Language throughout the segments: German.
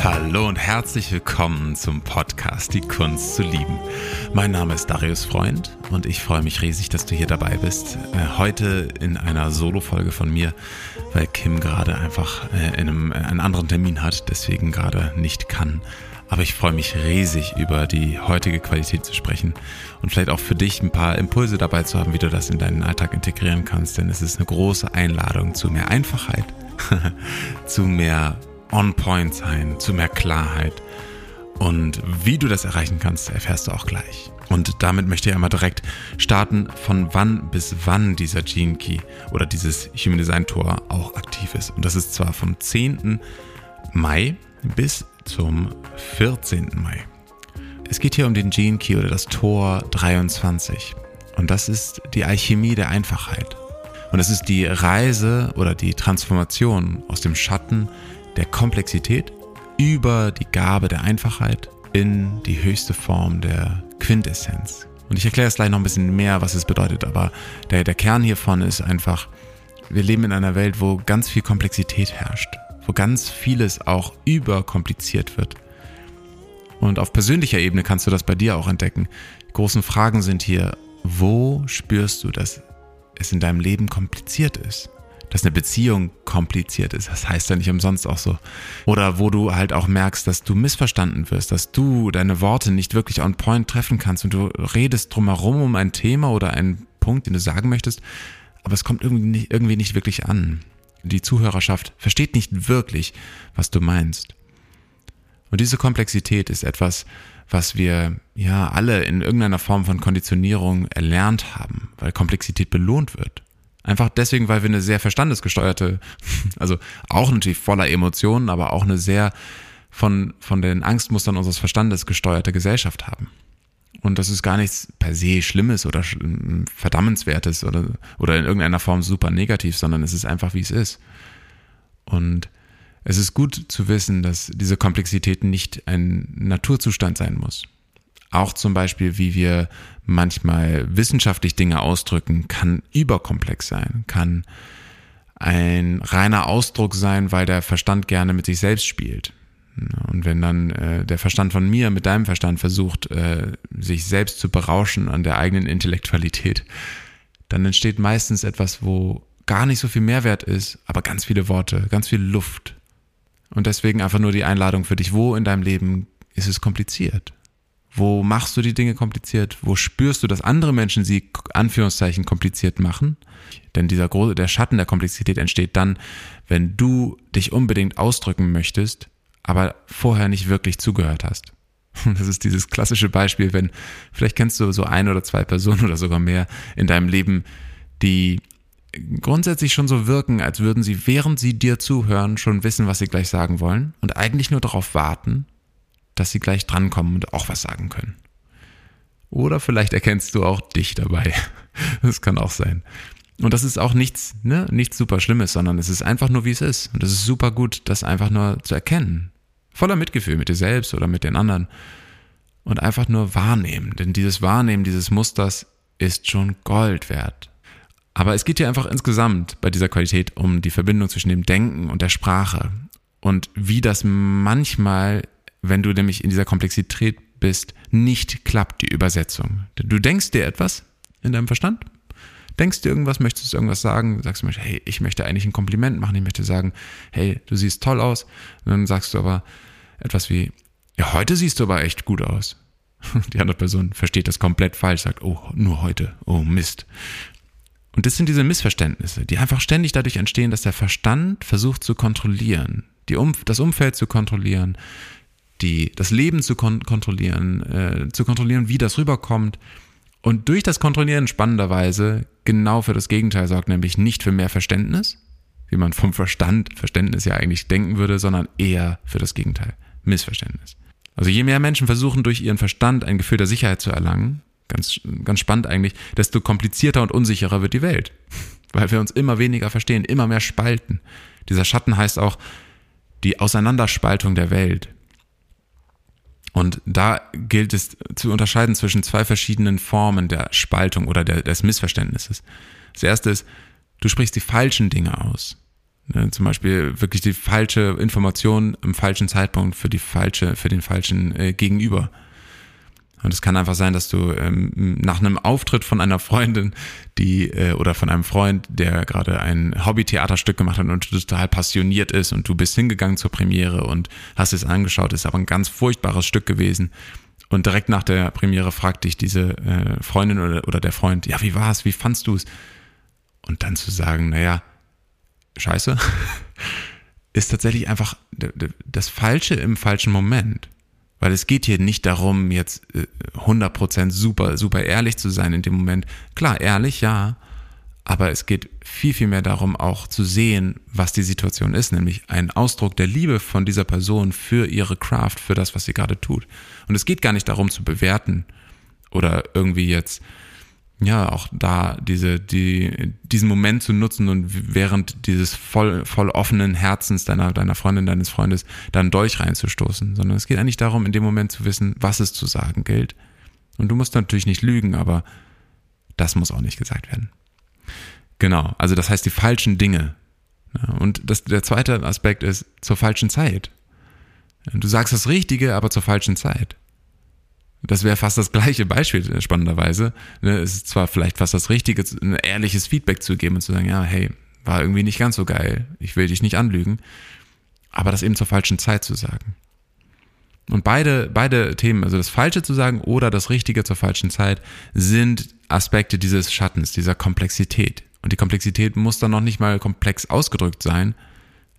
Hallo und herzlich willkommen zum Podcast Die Kunst zu lieben. Mein Name ist Darius Freund und ich freue mich riesig, dass du hier dabei bist. Äh, heute in einer Solo-Folge von mir, weil Kim gerade einfach äh, in einem, einen anderen Termin hat, deswegen gerade nicht kann. Aber ich freue mich riesig über die heutige Qualität zu sprechen und vielleicht auch für dich ein paar Impulse dabei zu haben, wie du das in deinen Alltag integrieren kannst. Denn es ist eine große Einladung zu mehr Einfachheit, zu mehr On-Point sein, zu mehr Klarheit. Und wie du das erreichen kannst, erfährst du auch gleich. Und damit möchte ich einmal direkt starten, von wann bis wann dieser Gene Key oder dieses Human Design Tor auch aktiv ist. Und das ist zwar vom 10. Mai bis zum 14. Mai. Es geht hier um den Gene Key oder das Tor 23. Und das ist die Alchemie der Einfachheit. Und es ist die Reise oder die Transformation aus dem Schatten der Komplexität über die Gabe der Einfachheit in die höchste Form der Quintessenz. Und ich erkläre es gleich noch ein bisschen mehr, was es bedeutet, aber der, der Kern hiervon ist einfach, wir leben in einer Welt, wo ganz viel Komplexität herrscht wo ganz vieles auch überkompliziert wird. Und auf persönlicher Ebene kannst du das bei dir auch entdecken. Die großen Fragen sind hier, wo spürst du, dass es in deinem Leben kompliziert ist? Dass eine Beziehung kompliziert ist, das heißt ja nicht umsonst auch so. Oder wo du halt auch merkst, dass du missverstanden wirst, dass du deine Worte nicht wirklich on point treffen kannst und du redest drumherum um ein Thema oder einen Punkt, den du sagen möchtest, aber es kommt irgendwie nicht, irgendwie nicht wirklich an die Zuhörerschaft versteht nicht wirklich, was du meinst. Und diese Komplexität ist etwas, was wir ja alle in irgendeiner Form von Konditionierung erlernt haben, weil Komplexität belohnt wird. Einfach deswegen, weil wir eine sehr verstandesgesteuerte, also auch natürlich voller Emotionen, aber auch eine sehr von, von den Angstmustern unseres Verstandes gesteuerte Gesellschaft haben. Und das ist gar nichts per se Schlimmes oder Verdammenswertes oder, oder in irgendeiner Form super negativ, sondern es ist einfach, wie es ist. Und es ist gut zu wissen, dass diese Komplexität nicht ein Naturzustand sein muss. Auch zum Beispiel, wie wir manchmal wissenschaftlich Dinge ausdrücken, kann überkomplex sein, kann ein reiner Ausdruck sein, weil der Verstand gerne mit sich selbst spielt. Und wenn dann äh, der Verstand von mir mit deinem Verstand versucht, äh, sich selbst zu berauschen an der eigenen Intellektualität, dann entsteht meistens etwas, wo gar nicht so viel Mehrwert ist, aber ganz viele Worte, ganz viel Luft. Und deswegen einfach nur die Einladung für dich, wo in deinem Leben ist es kompliziert? Wo machst du die Dinge kompliziert? Wo spürst du, dass andere Menschen sie Anführungszeichen kompliziert machen? Denn dieser große, der Schatten der Komplexität entsteht dann, wenn du dich unbedingt ausdrücken möchtest, aber vorher nicht wirklich zugehört hast. Das ist dieses klassische Beispiel, wenn vielleicht kennst du so ein oder zwei Personen oder sogar mehr in deinem Leben, die grundsätzlich schon so wirken, als würden sie, während sie dir zuhören, schon wissen, was sie gleich sagen wollen und eigentlich nur darauf warten, dass sie gleich drankommen und auch was sagen können. Oder vielleicht erkennst du auch dich dabei. Das kann auch sein. Und das ist auch nichts, ne, nichts super Schlimmes, sondern es ist einfach nur, wie es ist. Und es ist super gut, das einfach nur zu erkennen voller Mitgefühl mit dir selbst oder mit den anderen und einfach nur wahrnehmen. Denn dieses Wahrnehmen dieses Musters ist schon Gold wert. Aber es geht hier einfach insgesamt bei dieser Qualität um die Verbindung zwischen dem Denken und der Sprache und wie das manchmal, wenn du nämlich in dieser Komplexität bist, nicht klappt, die Übersetzung. Du denkst dir etwas in deinem Verstand, denkst dir irgendwas, möchtest du irgendwas sagen, sagst du, hey, ich möchte eigentlich ein Kompliment machen, ich möchte sagen, hey, du siehst toll aus. Und dann sagst du aber, etwas wie, ja, heute siehst du aber echt gut aus. Die andere Person versteht das komplett falsch, sagt, oh, nur heute, oh Mist. Und das sind diese Missverständnisse, die einfach ständig dadurch entstehen, dass der Verstand versucht zu kontrollieren, die um, das Umfeld zu kontrollieren, die, das Leben zu kon kontrollieren, äh, zu kontrollieren, wie das rüberkommt. Und durch das Kontrollieren spannenderweise genau für das Gegenteil sorgt, nämlich nicht für mehr Verständnis, wie man vom Verstand Verständnis ja eigentlich denken würde, sondern eher für das Gegenteil. Missverständnis. Also je mehr Menschen versuchen, durch ihren Verstand ein Gefühl der Sicherheit zu erlangen, ganz, ganz spannend eigentlich, desto komplizierter und unsicherer wird die Welt. Weil wir uns immer weniger verstehen, immer mehr spalten. Dieser Schatten heißt auch die Auseinanderspaltung der Welt. Und da gilt es zu unterscheiden zwischen zwei verschiedenen Formen der Spaltung oder der, des Missverständnisses. Das erste ist, du sprichst die falschen Dinge aus. Ne, zum Beispiel wirklich die falsche Information im falschen Zeitpunkt für die falsche, für den falschen äh, Gegenüber. Und es kann einfach sein, dass du ähm, nach einem Auftritt von einer Freundin, die äh, oder von einem Freund, der gerade ein Hobbytheaterstück gemacht hat und total passioniert ist und du bist hingegangen zur Premiere und hast es angeschaut, ist aber ein ganz furchtbares Stück gewesen. Und direkt nach der Premiere fragt dich diese äh, Freundin oder, oder der Freund, ja, wie war's? Wie fandst du es? Und dann zu sagen, naja, scheiße, ist tatsächlich einfach das Falsche im falschen Moment. Weil es geht hier nicht darum, jetzt 100% äh, super, super ehrlich zu sein in dem Moment. Klar, ehrlich, ja. Aber es geht viel, viel mehr darum, auch zu sehen, was die Situation ist, nämlich ein Ausdruck der Liebe von dieser Person für ihre Craft, für das, was sie gerade tut. Und es geht gar nicht darum zu bewerten oder irgendwie jetzt ja, auch da diese, die, diesen Moment zu nutzen und während dieses voll, voll offenen Herzens deiner, deiner Freundin, deines Freundes dann Dolch reinzustoßen, sondern es geht eigentlich darum, in dem Moment zu wissen, was es zu sagen gilt. Und du musst natürlich nicht lügen, aber das muss auch nicht gesagt werden. Genau, also das heißt die falschen Dinge. Und das, der zweite Aspekt ist zur falschen Zeit. Du sagst das Richtige, aber zur falschen Zeit. Das wäre fast das gleiche Beispiel, äh, spannenderweise. Ne, es ist zwar vielleicht fast das Richtige, ein ehrliches Feedback zu geben und zu sagen, ja, hey, war irgendwie nicht ganz so geil, ich will dich nicht anlügen, aber das eben zur falschen Zeit zu sagen. Und beide, beide Themen, also das Falsche zu sagen oder das Richtige zur falschen Zeit, sind Aspekte dieses Schattens, dieser Komplexität. Und die Komplexität muss dann noch nicht mal komplex ausgedrückt sein,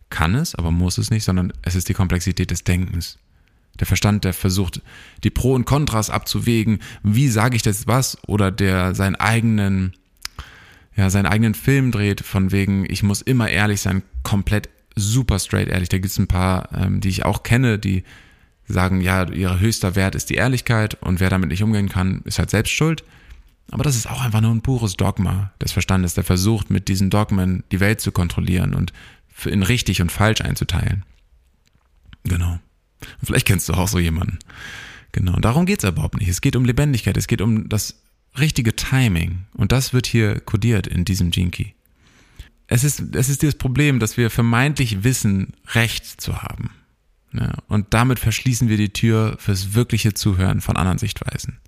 kann es, aber muss es nicht, sondern es ist die Komplexität des Denkens. Der Verstand, der versucht, die Pro und Kontras abzuwägen, wie sage ich das was, oder der seinen eigenen, ja, seinen eigenen Film dreht, von wegen, ich muss immer ehrlich sein, komplett super straight ehrlich. Da gibt es ein paar, ähm, die ich auch kenne, die sagen, ja, ihr höchster Wert ist die Ehrlichkeit und wer damit nicht umgehen kann, ist halt selbst schuld. Aber das ist auch einfach nur ein pures Dogma des Verstandes, der versucht, mit diesen Dogmen die Welt zu kontrollieren und in richtig und falsch einzuteilen. Genau. Vielleicht kennst du auch so jemanden. Genau, darum geht es überhaupt nicht. Es geht um Lebendigkeit, es geht um das richtige Timing. Und das wird hier kodiert in diesem Key. Es ist, es ist das Problem, dass wir vermeintlich wissen, Recht zu haben. Ja, und damit verschließen wir die Tür fürs wirkliche Zuhören von anderen Sichtweisen.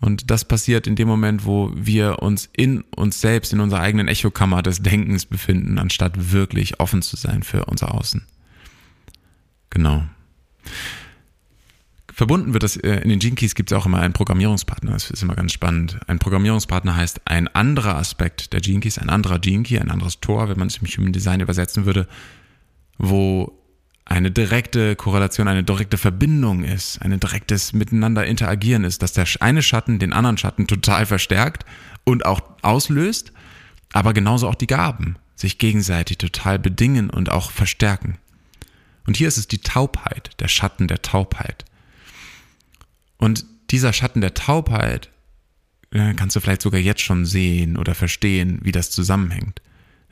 Und das passiert in dem Moment, wo wir uns in uns selbst, in unserer eigenen Echokammer des Denkens befinden, anstatt wirklich offen zu sein für unser Außen. Genau. Verbunden wird das, äh, in den Gene Keys gibt es auch immer einen Programmierungspartner. Das ist immer ganz spannend. Ein Programmierungspartner heißt ein anderer Aspekt der Gene Keys, ein anderer Gene Key, ein anderes Tor, wenn man es im Human Design übersetzen würde, wo eine direkte Korrelation, eine direkte Verbindung ist, ein direktes Miteinander interagieren ist, dass der eine Schatten den anderen Schatten total verstärkt und auch auslöst, aber genauso auch die Gaben sich gegenseitig total bedingen und auch verstärken. Und hier ist es die Taubheit, der Schatten der Taubheit. Und dieser Schatten der Taubheit äh, kannst du vielleicht sogar jetzt schon sehen oder verstehen, wie das zusammenhängt.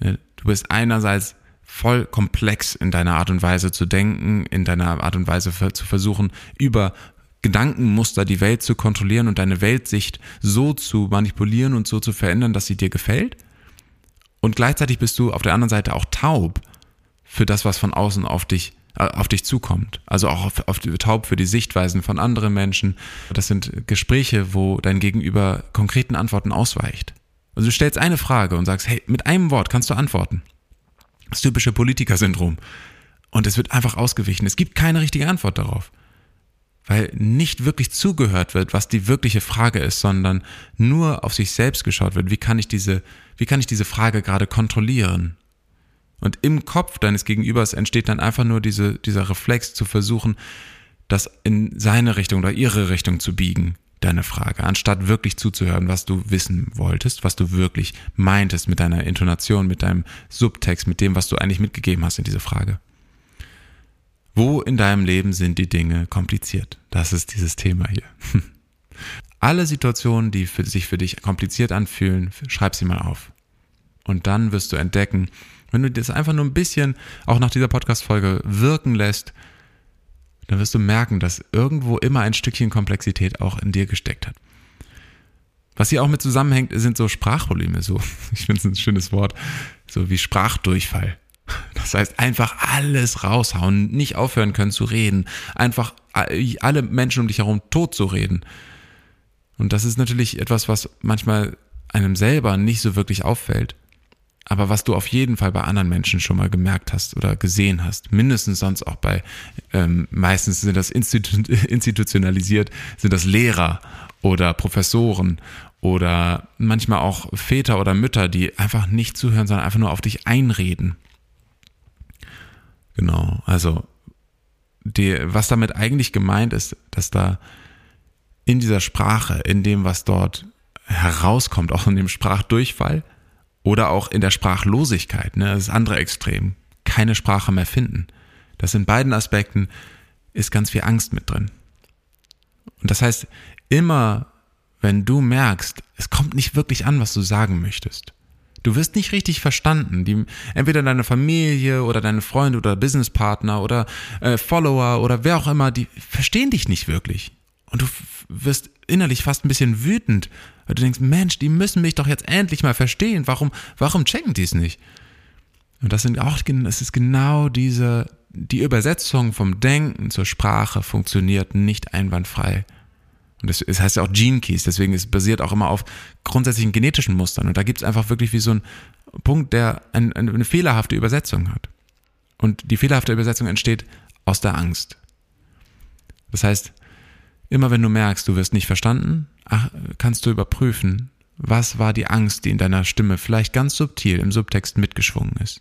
Äh, du bist einerseits voll komplex in deiner Art und Weise zu denken, in deiner Art und Weise zu versuchen, über Gedankenmuster die Welt zu kontrollieren und deine Weltsicht so zu manipulieren und so zu verändern, dass sie dir gefällt. Und gleichzeitig bist du auf der anderen Seite auch taub für das, was von außen auf dich auf dich zukommt. Also auch auf, auf taub für die Sichtweisen von anderen Menschen. Das sind Gespräche, wo dein Gegenüber konkreten Antworten ausweicht. Also du stellst eine Frage und sagst, hey, mit einem Wort kannst du antworten. Das typische Politikersyndrom. Und es wird einfach ausgewichen. Es gibt keine richtige Antwort darauf. Weil nicht wirklich zugehört wird, was die wirkliche Frage ist, sondern nur auf sich selbst geschaut wird. Wie kann ich diese, wie kann ich diese Frage gerade kontrollieren? Und im Kopf deines Gegenübers entsteht dann einfach nur diese, dieser Reflex zu versuchen, das in seine Richtung oder ihre Richtung zu biegen, deine Frage, anstatt wirklich zuzuhören, was du wissen wolltest, was du wirklich meintest mit deiner Intonation, mit deinem Subtext, mit dem, was du eigentlich mitgegeben hast in diese Frage. Wo in deinem Leben sind die Dinge kompliziert? Das ist dieses Thema hier. Alle Situationen, die für, sich für dich kompliziert anfühlen, schreib sie mal auf. Und dann wirst du entdecken, wenn du das einfach nur ein bisschen auch nach dieser Podcast-Folge wirken lässt, dann wirst du merken, dass irgendwo immer ein Stückchen Komplexität auch in dir gesteckt hat. Was hier auch mit zusammenhängt, sind so Sprachprobleme, so, ich finde es ein schönes Wort, so wie Sprachdurchfall. Das heißt, einfach alles raushauen, nicht aufhören können zu reden, einfach alle Menschen um dich herum tot zu reden. Und das ist natürlich etwas, was manchmal einem selber nicht so wirklich auffällt, aber was du auf jeden Fall bei anderen Menschen schon mal gemerkt hast oder gesehen hast, mindestens sonst auch bei, ähm, meistens sind das institu institutionalisiert, sind das Lehrer oder Professoren oder manchmal auch Väter oder Mütter, die einfach nicht zuhören, sondern einfach nur auf dich einreden. Genau, also die, was damit eigentlich gemeint ist, dass da in dieser Sprache, in dem, was dort herauskommt, auch in dem Sprachdurchfall oder auch in der Sprachlosigkeit, ne, das andere Extrem, keine Sprache mehr finden. Das in beiden Aspekten ist ganz viel Angst mit drin. Und das heißt, immer wenn du merkst, es kommt nicht wirklich an, was du sagen möchtest, Du wirst nicht richtig verstanden. Die, entweder deine Familie oder deine Freunde oder Businesspartner oder äh, Follower oder wer auch immer, die verstehen dich nicht wirklich. Und du wirst innerlich fast ein bisschen wütend, weil du denkst, Mensch, die müssen mich doch jetzt endlich mal verstehen. Warum, warum checken die es nicht? Und das sind auch, es ist genau diese, die Übersetzung vom Denken zur Sprache funktioniert nicht einwandfrei. Und das, das heißt ja auch Gene Keys, deswegen ist es basiert auch immer auf grundsätzlichen genetischen Mustern. Und da gibt es einfach wirklich wie so einen Punkt, der ein, eine fehlerhafte Übersetzung hat. Und die fehlerhafte Übersetzung entsteht aus der Angst. Das heißt, immer wenn du merkst, du wirst nicht verstanden, ach, kannst du überprüfen, was war die Angst, die in deiner Stimme vielleicht ganz subtil im Subtext mitgeschwungen ist.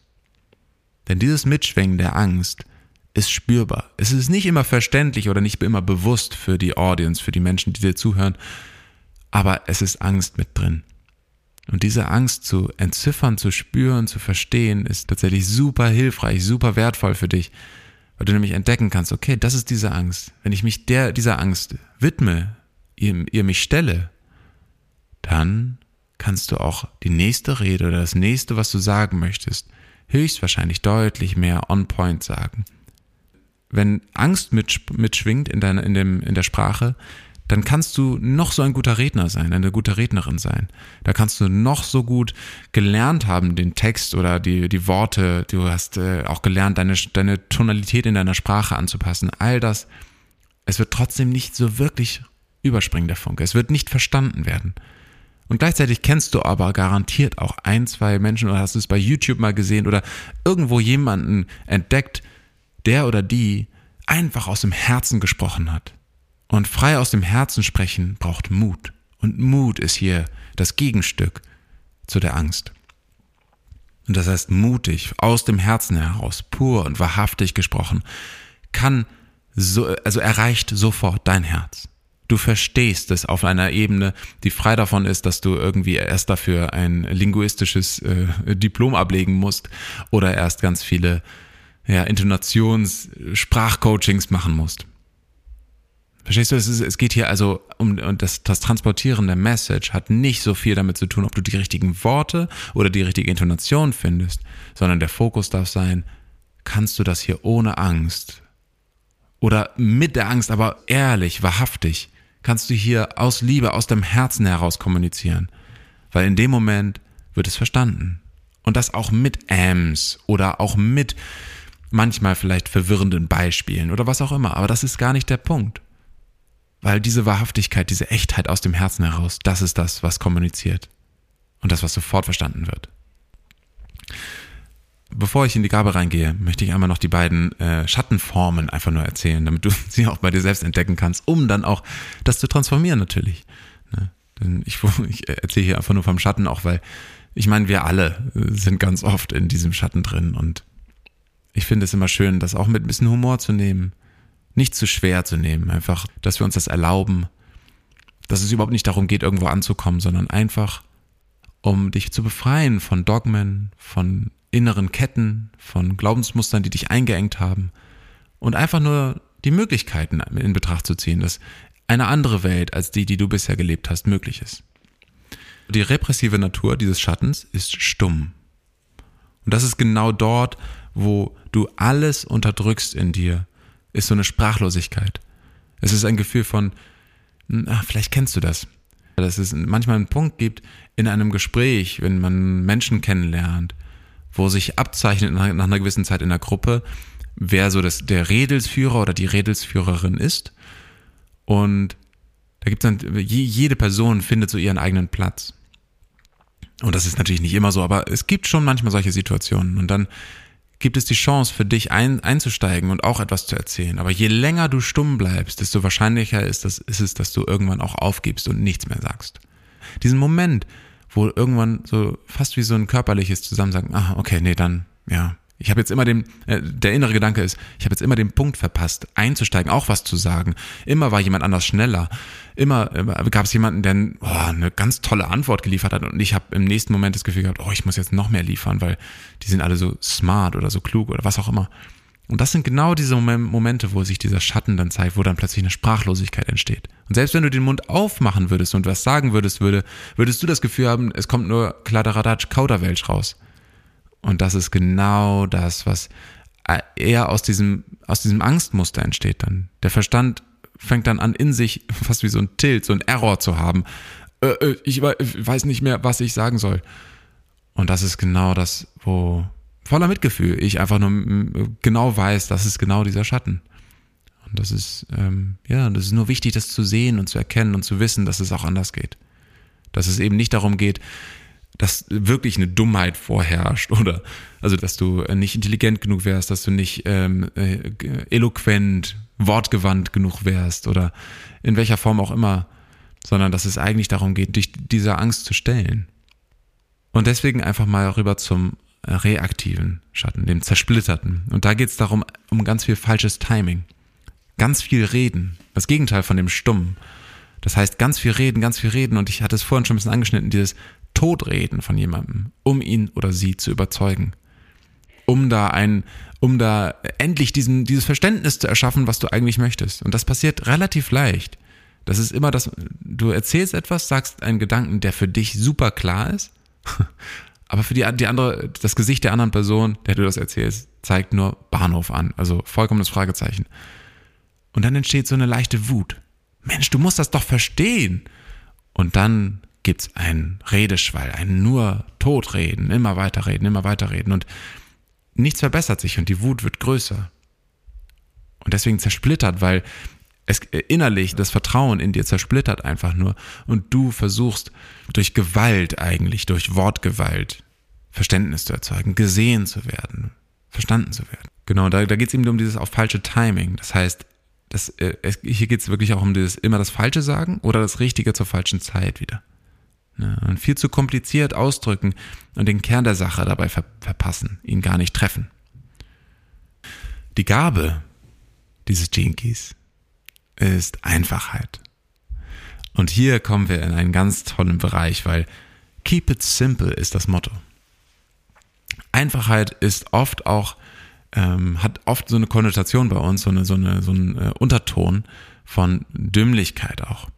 Denn dieses Mitschwingen der Angst ist spürbar. Es ist nicht immer verständlich oder nicht immer bewusst für die Audience, für die Menschen, die dir zuhören, aber es ist Angst mit drin. Und diese Angst zu entziffern, zu spüren, zu verstehen, ist tatsächlich super hilfreich, super wertvoll für dich, weil du nämlich entdecken kannst, okay, das ist diese Angst. Wenn ich mich der, dieser Angst widme, ihr, ihr mich stelle, dann kannst du auch die nächste Rede oder das nächste, was du sagen möchtest, höchstwahrscheinlich deutlich mehr on point sagen wenn Angst mitschwingt in, deiner, in, dem, in der Sprache, dann kannst du noch so ein guter Redner sein, eine gute Rednerin sein. Da kannst du noch so gut gelernt haben, den Text oder die, die Worte, du hast äh, auch gelernt, deine, deine Tonalität in deiner Sprache anzupassen. All das, es wird trotzdem nicht so wirklich überspringen, der Funke. Es wird nicht verstanden werden. Und gleichzeitig kennst du aber garantiert auch ein, zwei Menschen oder hast du es bei YouTube mal gesehen oder irgendwo jemanden entdeckt, der oder die einfach aus dem Herzen gesprochen hat. Und frei aus dem Herzen sprechen braucht Mut. Und Mut ist hier das Gegenstück zu der Angst. Und das heißt, mutig, aus dem Herzen heraus, pur und wahrhaftig gesprochen, kann so, also erreicht sofort dein Herz. Du verstehst es auf einer Ebene, die frei davon ist, dass du irgendwie erst dafür ein linguistisches äh, Diplom ablegen musst oder erst ganz viele ja, Intonations-, Sprachcoachings machen musst. Verstehst du, es, ist, es geht hier also um und das, das Transportieren der Message hat nicht so viel damit zu tun, ob du die richtigen Worte oder die richtige Intonation findest, sondern der Fokus darf sein, kannst du das hier ohne Angst oder mit der Angst, aber ehrlich, wahrhaftig, kannst du hier aus Liebe, aus dem Herzen heraus kommunizieren. Weil in dem Moment wird es verstanden. Und das auch mit Ams oder auch mit manchmal vielleicht verwirrenden Beispielen oder was auch immer, aber das ist gar nicht der Punkt. Weil diese Wahrhaftigkeit, diese Echtheit aus dem Herzen heraus, das ist das, was kommuniziert und das, was sofort verstanden wird. Bevor ich in die Gabe reingehe, möchte ich einmal noch die beiden äh, Schattenformen einfach nur erzählen, damit du sie auch bei dir selbst entdecken kannst, um dann auch das zu transformieren natürlich. Ne? Denn ich, ich erzähle hier einfach nur vom Schatten, auch weil ich meine, wir alle sind ganz oft in diesem Schatten drin und ich finde es immer schön, das auch mit ein bisschen Humor zu nehmen. Nicht zu schwer zu nehmen. Einfach, dass wir uns das erlauben. Dass es überhaupt nicht darum geht, irgendwo anzukommen, sondern einfach, um dich zu befreien von Dogmen, von inneren Ketten, von Glaubensmustern, die dich eingeengt haben. Und einfach nur die Möglichkeiten in Betracht zu ziehen, dass eine andere Welt als die, die du bisher gelebt hast, möglich ist. Die repressive Natur dieses Schattens ist stumm. Und das ist genau dort, wo du alles unterdrückst in dir, ist so eine Sprachlosigkeit. Es ist ein Gefühl von, ach, vielleicht kennst du das. Dass es manchmal einen Punkt gibt in einem Gespräch, wenn man Menschen kennenlernt, wo sich abzeichnet nach, nach einer gewissen Zeit in der Gruppe, wer so das, der Redelsführer oder die Redelsführerin ist. Und da gibt es dann, jede Person findet so ihren eigenen Platz. Und das ist natürlich nicht immer so, aber es gibt schon manchmal solche Situationen. Und dann gibt es die Chance für dich ein, einzusteigen und auch etwas zu erzählen. Aber je länger du stumm bleibst, desto wahrscheinlicher ist, das, ist es, dass du irgendwann auch aufgibst und nichts mehr sagst. Diesen Moment, wo irgendwann so fast wie so ein körperliches Zusammensagen, ah, okay, nee, dann, ja, ich habe jetzt immer den, äh, der innere Gedanke ist, ich habe jetzt immer den Punkt verpasst, einzusteigen, auch was zu sagen. Immer war jemand anders schneller. Immer, immer gab es jemanden, der oh, eine ganz tolle Antwort geliefert hat und ich habe im nächsten Moment das Gefühl gehabt, oh, ich muss jetzt noch mehr liefern, weil die sind alle so smart oder so klug oder was auch immer. Und das sind genau diese Momente, wo sich dieser Schatten dann zeigt, wo dann plötzlich eine Sprachlosigkeit entsteht. Und selbst wenn du den Mund aufmachen würdest und was sagen würdest, würde, würdest du das Gefühl haben, es kommt nur Kladderadatsch Kauderwelsch raus. Und das ist genau das, was eher aus diesem, aus diesem Angstmuster entsteht dann. Der Verstand fängt dann an, in sich fast wie so ein Tilt, so ein Error zu haben. Äh, äh, ich weiß nicht mehr, was ich sagen soll. Und das ist genau das, wo voller Mitgefühl ich einfach nur genau weiß, das ist genau dieser Schatten. Und das ist, ähm, ja, das ist nur wichtig, das zu sehen und zu erkennen und zu wissen, dass es auch anders geht. Dass es eben nicht darum geht, dass wirklich eine Dummheit vorherrscht oder also dass du nicht intelligent genug wärst, dass du nicht ähm, äh, eloquent, wortgewandt genug wärst oder in welcher Form auch immer, sondern dass es eigentlich darum geht, dich dieser Angst zu stellen. Und deswegen einfach mal rüber zum reaktiven Schatten, dem zersplitterten. Und da geht es darum, um ganz viel falsches Timing. Ganz viel reden. Das Gegenteil von dem Stummen. Das heißt, ganz viel reden, ganz viel reden. Und ich hatte es vorhin schon ein bisschen angeschnitten, dieses Todreden von jemandem, um ihn oder sie zu überzeugen. Um da ein, um da endlich diesen, dieses Verständnis zu erschaffen, was du eigentlich möchtest. Und das passiert relativ leicht. Das ist immer das, du erzählst etwas, sagst einen Gedanken, der für dich super klar ist, aber für die, die andere, das Gesicht der anderen Person, der du das erzählst, zeigt nur Bahnhof an. Also vollkommenes Fragezeichen. Und dann entsteht so eine leichte Wut. Mensch, du musst das doch verstehen. Und dann gibt es einen Redeschwall, ein nur Totreden, immer weiterreden, immer weiterreden und nichts verbessert sich und die Wut wird größer. Und deswegen zersplittert, weil es innerlich das Vertrauen in dir zersplittert einfach nur und du versuchst durch Gewalt eigentlich, durch Wortgewalt Verständnis zu erzeugen, gesehen zu werden, verstanden zu werden. Genau, da, da geht es eben um dieses auf falsche Timing. Das heißt, das, äh, es, hier geht es wirklich auch um dieses immer das Falsche sagen oder das Richtige zur falschen Zeit wieder. Ne? Und viel zu kompliziert ausdrücken und den Kern der Sache dabei ver verpassen, ihn gar nicht treffen. Die Gabe dieses Jinkies ist Einfachheit. Und hier kommen wir in einen ganz tollen Bereich, weil Keep it simple ist das Motto. Einfachheit ist oft auch, ähm, hat oft so eine Konnotation bei uns, so, eine, so, eine, so einen äh, Unterton von Dümmlichkeit auch.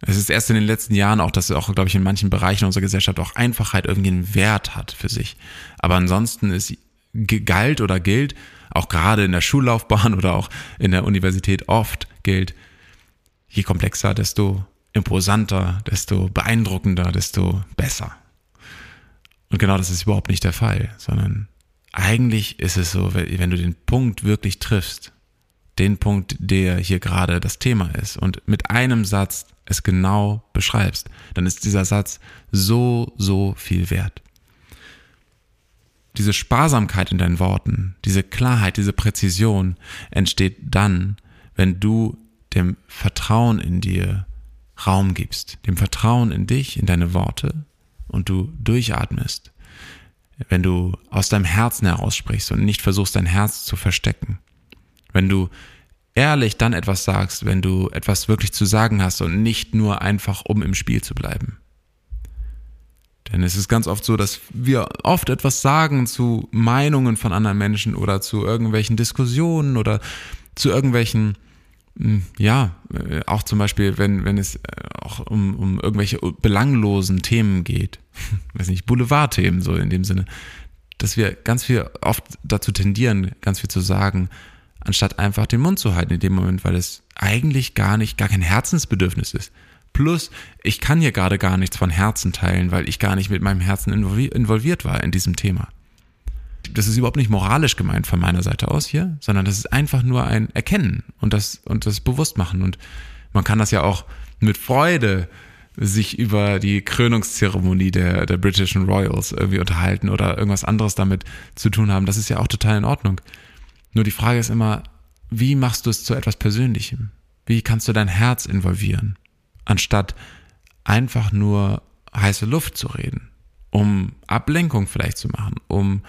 Es ist erst in den letzten Jahren auch, dass auch, glaube ich, in manchen Bereichen unserer Gesellschaft auch Einfachheit irgendwie einen Wert hat für sich. Aber ansonsten ist galt oder gilt, auch gerade in der Schullaufbahn oder auch in der Universität oft gilt, je komplexer, desto imposanter, desto beeindruckender, desto besser. Und genau das ist überhaupt nicht der Fall, sondern eigentlich ist es so, wenn du den Punkt wirklich triffst, den Punkt, der hier gerade das Thema ist und mit einem Satz es genau beschreibst, dann ist dieser Satz so, so viel wert. Diese Sparsamkeit in deinen Worten, diese Klarheit, diese Präzision entsteht dann, wenn du dem Vertrauen in dir Raum gibst, dem Vertrauen in dich, in deine Worte und du durchatmest, wenn du aus deinem Herzen heraus sprichst und nicht versuchst, dein Herz zu verstecken wenn du ehrlich dann etwas sagst, wenn du etwas wirklich zu sagen hast und nicht nur einfach, um im Spiel zu bleiben. Denn es ist ganz oft so, dass wir oft etwas sagen zu Meinungen von anderen Menschen oder zu irgendwelchen Diskussionen oder zu irgendwelchen, hm, ja, äh, auch zum Beispiel, wenn, wenn es äh, auch um, um irgendwelche belanglosen Themen geht, weiß nicht, Boulevardthemen so in dem Sinne, dass wir ganz viel oft dazu tendieren, ganz viel zu sagen, anstatt einfach den Mund zu halten in dem Moment, weil es eigentlich gar nicht, gar kein Herzensbedürfnis ist. Plus, ich kann hier gerade gar nichts von Herzen teilen, weil ich gar nicht mit meinem Herzen involviert war in diesem Thema. Das ist überhaupt nicht moralisch gemeint von meiner Seite aus hier, sondern das ist einfach nur ein Erkennen und das, und das Bewusstmachen. Und man kann das ja auch mit Freude sich über die Krönungszeremonie der, der britischen Royals irgendwie unterhalten oder irgendwas anderes damit zu tun haben. Das ist ja auch total in Ordnung. Nur die Frage ist immer, wie machst du es zu etwas Persönlichem? Wie kannst du dein Herz involvieren, anstatt einfach nur heiße Luft zu reden, um Ablenkung vielleicht zu machen, um,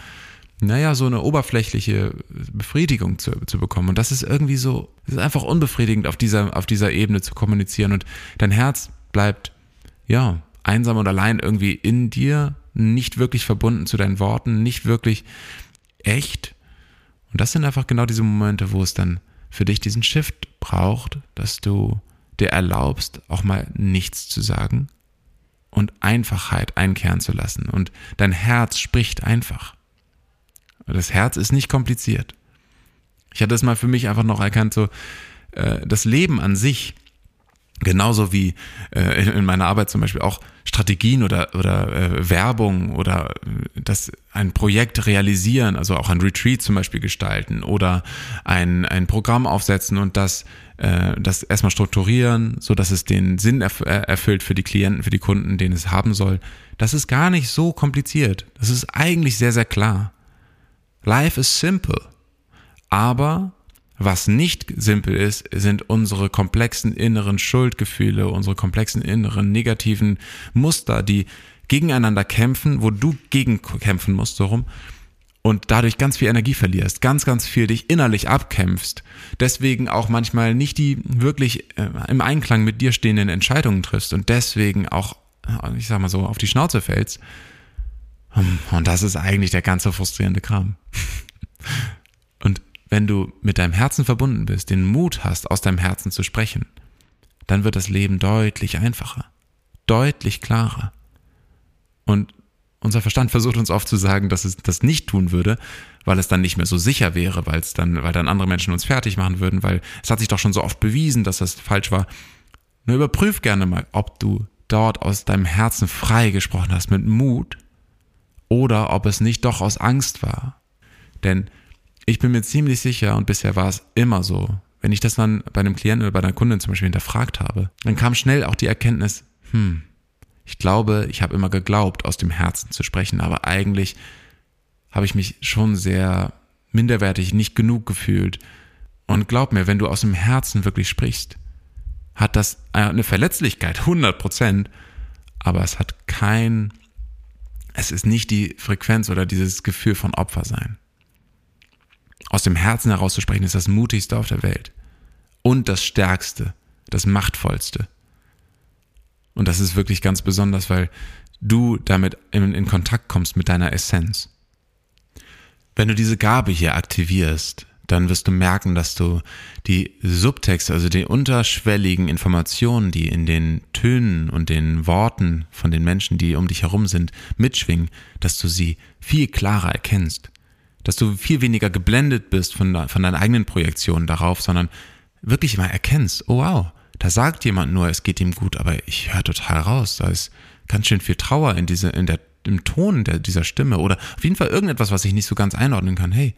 naja, so eine oberflächliche Befriedigung zu, zu bekommen. Und das ist irgendwie so, es ist einfach unbefriedigend, auf dieser, auf dieser Ebene zu kommunizieren. Und dein Herz bleibt ja, einsam und allein irgendwie in dir, nicht wirklich verbunden zu deinen Worten, nicht wirklich echt. Und das sind einfach genau diese Momente, wo es dann für dich diesen Shift braucht, dass du dir erlaubst, auch mal nichts zu sagen und Einfachheit einkehren zu lassen. Und dein Herz spricht einfach. Das Herz ist nicht kompliziert. Ich hatte es mal für mich einfach noch erkannt, so äh, das Leben an sich Genauso wie äh, in meiner Arbeit zum Beispiel auch Strategien oder, oder äh, Werbung oder äh, das ein Projekt realisieren, also auch ein Retreat zum Beispiel gestalten oder ein, ein Programm aufsetzen und das, äh, das erstmal strukturieren, so dass es den Sinn äh, erfüllt für die Klienten, für die Kunden, den es haben soll. Das ist gar nicht so kompliziert. Das ist eigentlich sehr, sehr klar. Life is simple. Aber was nicht simpel ist, sind unsere komplexen inneren Schuldgefühle, unsere komplexen inneren negativen Muster, die gegeneinander kämpfen, wo du gegen kämpfen musst, so rum, und dadurch ganz viel Energie verlierst, ganz, ganz viel dich innerlich abkämpfst, deswegen auch manchmal nicht die wirklich äh, im Einklang mit dir stehenden Entscheidungen triffst und deswegen auch, äh, ich sag mal so, auf die Schnauze fällst. Und das ist eigentlich der ganze frustrierende Kram. Wenn du mit deinem Herzen verbunden bist, den Mut hast, aus deinem Herzen zu sprechen, dann wird das Leben deutlich einfacher, deutlich klarer. Und unser Verstand versucht uns oft zu sagen, dass es das nicht tun würde, weil es dann nicht mehr so sicher wäre, weil es dann, weil dann andere Menschen uns fertig machen würden, weil es hat sich doch schon so oft bewiesen, dass das falsch war. Nur überprüf gerne mal, ob du dort aus deinem Herzen frei gesprochen hast mit Mut oder ob es nicht doch aus Angst war. Denn ich bin mir ziemlich sicher, und bisher war es immer so, wenn ich das dann bei einem Klienten oder bei einer Kundin zum Beispiel hinterfragt habe, dann kam schnell auch die Erkenntnis, hm, ich glaube, ich habe immer geglaubt, aus dem Herzen zu sprechen, aber eigentlich habe ich mich schon sehr minderwertig, nicht genug gefühlt. Und glaub mir, wenn du aus dem Herzen wirklich sprichst, hat das eine Verletzlichkeit, 100 Prozent, aber es hat kein, es ist nicht die Frequenz oder dieses Gefühl von Opfer sein aus dem Herzen herauszusprechen, ist das mutigste auf der Welt. Und das stärkste, das machtvollste. Und das ist wirklich ganz besonders, weil du damit in, in Kontakt kommst mit deiner Essenz. Wenn du diese Gabe hier aktivierst, dann wirst du merken, dass du die Subtexte, also die unterschwelligen Informationen, die in den Tönen und den Worten von den Menschen, die um dich herum sind, mitschwingen, dass du sie viel klarer erkennst dass du viel weniger geblendet bist von, von deinen eigenen Projektionen darauf, sondern wirklich mal erkennst, oh wow, da sagt jemand nur, es geht ihm gut, aber ich höre total raus, da ist ganz schön viel Trauer in diese, in der, im Ton der, dieser Stimme oder auf jeden Fall irgendetwas, was ich nicht so ganz einordnen kann. Hey,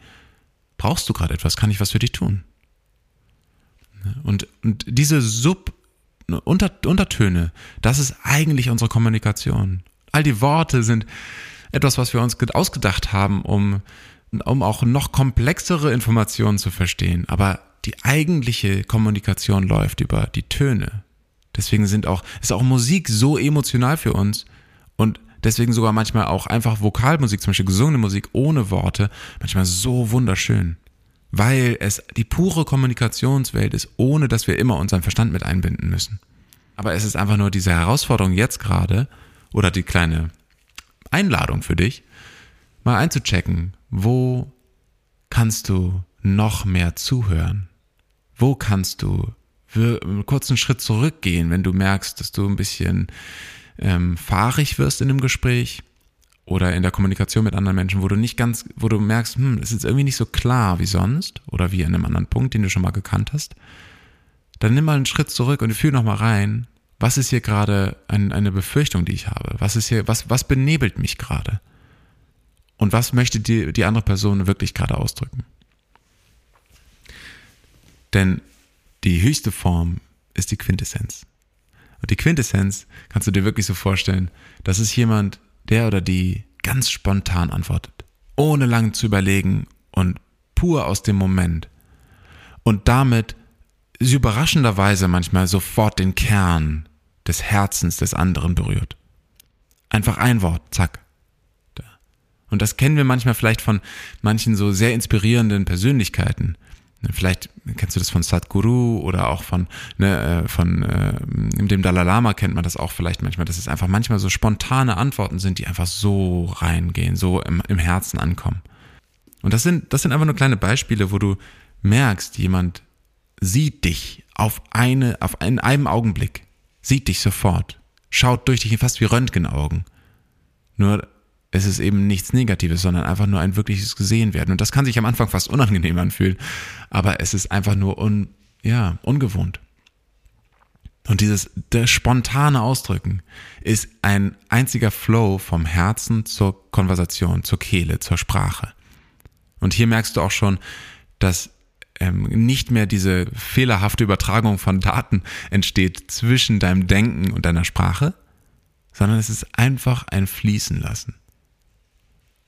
brauchst du gerade etwas? Kann ich was für dich tun? Und, und diese Sub, Unter, Untertöne, das ist eigentlich unsere Kommunikation. All die Worte sind etwas, was wir uns ausgedacht haben, um um auch noch komplexere Informationen zu verstehen. Aber die eigentliche Kommunikation läuft über die Töne. Deswegen sind auch, ist auch Musik so emotional für uns und deswegen sogar manchmal auch einfach Vokalmusik, zum Beispiel gesungene Musik ohne Worte, manchmal so wunderschön. Weil es die pure Kommunikationswelt ist, ohne dass wir immer unseren Verstand mit einbinden müssen. Aber es ist einfach nur diese Herausforderung jetzt gerade oder die kleine Einladung für dich, mal einzuchecken, wo kannst du noch mehr zuhören? Wo kannst du einen kurzen Schritt zurückgehen, wenn du merkst, dass du ein bisschen ähm, fahrig wirst in dem Gespräch oder in der Kommunikation mit anderen Menschen, wo du nicht ganz, wo du merkst, hm, es ist irgendwie nicht so klar wie sonst oder wie an einem anderen Punkt, den du schon mal gekannt hast, dann nimm mal einen Schritt zurück und fühl noch mal rein Was ist hier gerade ein, eine Befürchtung, die ich habe? Was ist hier, was, was benebelt mich gerade? Und was möchte die, die andere Person wirklich gerade ausdrücken? Denn die höchste Form ist die Quintessenz. Und die Quintessenz kannst du dir wirklich so vorstellen, das ist jemand, der oder die ganz spontan antwortet, ohne lang zu überlegen und pur aus dem Moment. Und damit überraschenderweise manchmal sofort den Kern des Herzens des anderen berührt. Einfach ein Wort, zack. Und das kennen wir manchmal vielleicht von manchen so sehr inspirierenden Persönlichkeiten. Vielleicht kennst du das von Sadhguru oder auch von, ne, äh, von äh, dem Dalai Lama kennt man das auch vielleicht manchmal, dass es einfach manchmal so spontane Antworten sind, die einfach so reingehen, so im, im Herzen ankommen. Und das sind, das sind einfach nur kleine Beispiele, wo du merkst, jemand sieht dich auf eine, auf in einem Augenblick, sieht dich sofort, schaut durch dich fast wie Röntgenaugen. Nur es ist eben nichts Negatives, sondern einfach nur ein wirkliches gesehen werden. Und das kann sich am Anfang fast unangenehm anfühlen, aber es ist einfach nur un, ja, ungewohnt. Und dieses spontane Ausdrücken ist ein einziger Flow vom Herzen zur Konversation, zur Kehle, zur Sprache. Und hier merkst du auch schon, dass ähm, nicht mehr diese fehlerhafte Übertragung von Daten entsteht zwischen deinem Denken und deiner Sprache, sondern es ist einfach ein Fließen lassen.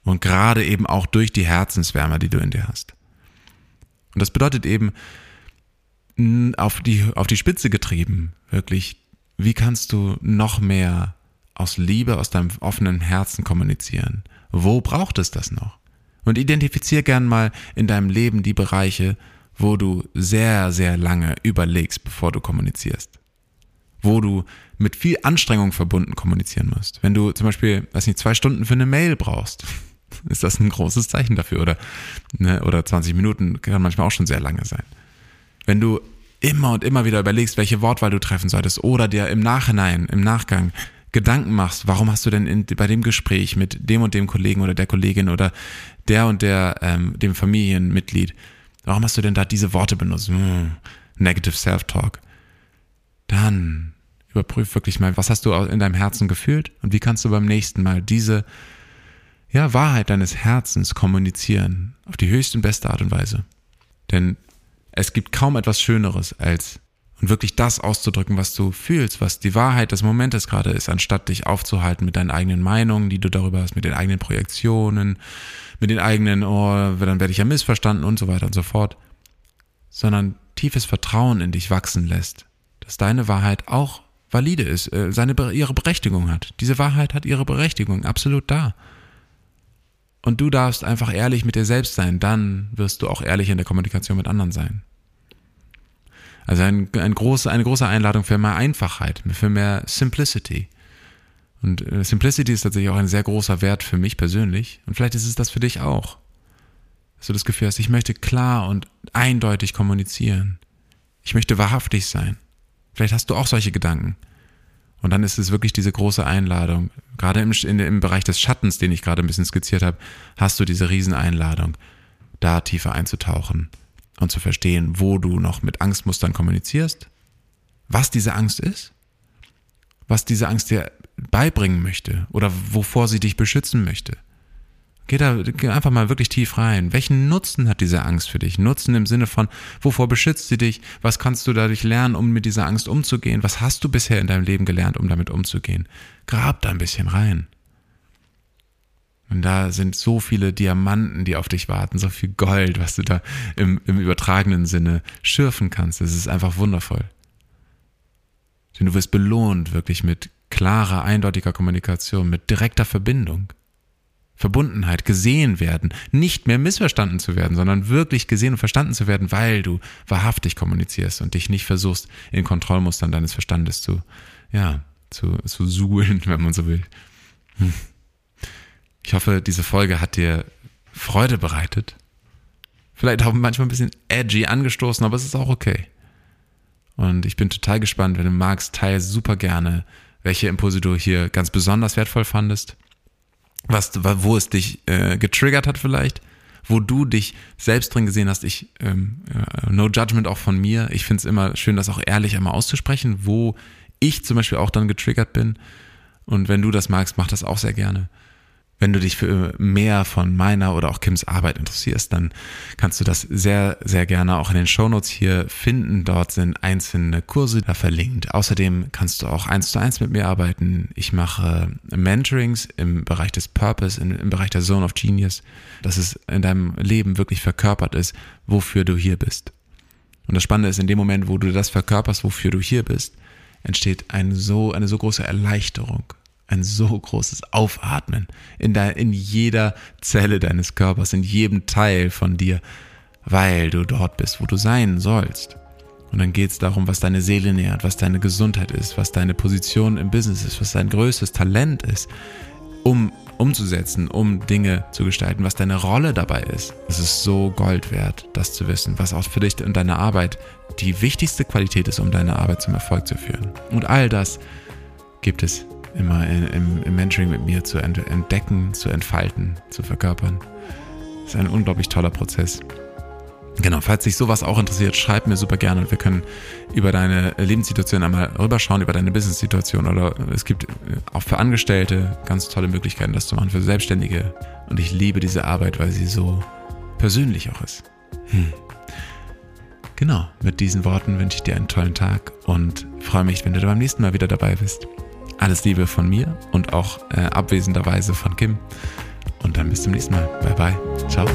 Und gerade eben auch durch die Herzenswärme, die du in dir hast. Und das bedeutet eben, auf die, auf die Spitze getrieben, wirklich, wie kannst du noch mehr aus Liebe, aus deinem offenen Herzen kommunizieren? Wo braucht es das noch? Und identifizier gern mal in deinem Leben die Bereiche, wo du sehr, sehr lange überlegst, bevor du kommunizierst. Wo du mit viel Anstrengung verbunden kommunizieren musst. Wenn du zum Beispiel, weiß nicht, zwei Stunden für eine Mail brauchst, ist das ein großes Zeichen dafür. Oder, ne, oder 20 Minuten kann manchmal auch schon sehr lange sein. Wenn du immer und immer wieder überlegst, welche Wortwahl du treffen solltest oder dir im Nachhinein, im Nachgang Gedanken machst, warum hast du denn in, bei dem Gespräch mit dem und dem Kollegen oder der Kollegin oder der und der, ähm, dem Familienmitglied, warum hast du denn da diese Worte benutzt? Hm, negative Self-Talk. Dann überprüf wirklich mal, was hast du in deinem Herzen gefühlt und wie kannst du beim nächsten Mal diese ja, Wahrheit deines Herzens kommunizieren auf die höchste und beste Art und Weise. Denn es gibt kaum etwas Schöneres als und wirklich das auszudrücken, was du fühlst, was die Wahrheit des Momentes gerade ist, anstatt dich aufzuhalten mit deinen eigenen Meinungen, die du darüber hast, mit den eigenen Projektionen, mit den eigenen, oh, dann werde ich ja missverstanden und so weiter und so fort, sondern tiefes Vertrauen in dich wachsen lässt, dass deine Wahrheit auch valide ist, äh, seine, ihre Berechtigung hat. Diese Wahrheit hat ihre Berechtigung, absolut da. Und du darfst einfach ehrlich mit dir selbst sein, dann wirst du auch ehrlich in der Kommunikation mit anderen sein. Also ein, ein große, eine große Einladung für mehr Einfachheit, für mehr Simplicity. Und äh, Simplicity ist tatsächlich auch ein sehr großer Wert für mich persönlich. Und vielleicht ist es das für dich auch. Dass du das Gefühl hast, ich möchte klar und eindeutig kommunizieren. Ich möchte wahrhaftig sein. Vielleicht hast du auch solche Gedanken. Und dann ist es wirklich diese große Einladung. Gerade im, in, im Bereich des Schattens, den ich gerade ein bisschen skizziert habe, hast du diese Rieseneinladung, da tiefer einzutauchen und zu verstehen, wo du noch mit Angstmustern kommunizierst, was diese Angst ist, was diese Angst dir beibringen möchte oder wovor sie dich beschützen möchte. Geh da geh einfach mal wirklich tief rein. Welchen Nutzen hat diese Angst für dich? Nutzen im Sinne von, wovor beschützt sie dich? Was kannst du dadurch lernen, um mit dieser Angst umzugehen? Was hast du bisher in deinem Leben gelernt, um damit umzugehen? Grab da ein bisschen rein. Und da sind so viele Diamanten, die auf dich warten, so viel Gold, was du da im, im übertragenen Sinne schürfen kannst. Es ist einfach wundervoll. Denn du wirst belohnt wirklich mit klarer, eindeutiger Kommunikation, mit direkter Verbindung. Verbundenheit, gesehen werden, nicht mehr missverstanden zu werden, sondern wirklich gesehen und verstanden zu werden, weil du wahrhaftig kommunizierst und dich nicht versuchst, in Kontrollmustern deines Verstandes zu, ja, zu, zu suhlen, wenn man so will. Hm. Ich hoffe, diese Folge hat dir Freude bereitet. Vielleicht auch manchmal ein bisschen edgy angestoßen, aber es ist auch okay. Und ich bin total gespannt, wenn du magst, teile super gerne, welche Impulse du hier ganz besonders wertvoll fandest was, wo es dich äh, getriggert hat vielleicht, wo du dich selbst drin gesehen hast. Ich, ähm, äh, no judgment auch von mir. Ich finde es immer schön, das auch ehrlich einmal auszusprechen, wo ich zum Beispiel auch dann getriggert bin. Und wenn du das magst, mach das auch sehr gerne. Wenn du dich für mehr von meiner oder auch Kims Arbeit interessierst, dann kannst du das sehr, sehr gerne auch in den Shownotes hier finden. Dort sind einzelne Kurse da verlinkt. Außerdem kannst du auch eins zu eins mit mir arbeiten. Ich mache Mentorings im Bereich des Purpose, im Bereich der Zone of Genius, dass es in deinem Leben wirklich verkörpert ist, wofür du hier bist. Und das Spannende ist, in dem Moment, wo du das verkörperst, wofür du hier bist, entsteht ein so, eine so große Erleichterung ein so großes Aufatmen in, de, in jeder Zelle deines Körpers, in jedem Teil von dir, weil du dort bist, wo du sein sollst. Und dann geht es darum, was deine Seele nährt, was deine Gesundheit ist, was deine Position im Business ist, was dein größtes Talent ist, um umzusetzen, um Dinge zu gestalten, was deine Rolle dabei ist. Es ist so Gold wert, das zu wissen, was auch für dich in deiner Arbeit die wichtigste Qualität ist, um deine Arbeit zum Erfolg zu führen. Und all das gibt es immer im, im Mentoring mit mir zu entdecken, zu entfalten, zu verkörpern. Das ist ein unglaublich toller Prozess. Genau, falls dich sowas auch interessiert, schreib mir super gerne und wir können über deine Lebenssituation einmal rüberschauen, über deine Business-Situation oder es gibt auch für Angestellte ganz tolle Möglichkeiten, das zu machen, für Selbstständige. Und ich liebe diese Arbeit, weil sie so persönlich auch ist. Hm. Genau, mit diesen Worten wünsche ich dir einen tollen Tag und freue mich, wenn du beim nächsten Mal wieder dabei bist. Alles Liebe von mir und auch äh, abwesenderweise von Kim. Und dann bis zum nächsten Mal. Bye bye. Ciao.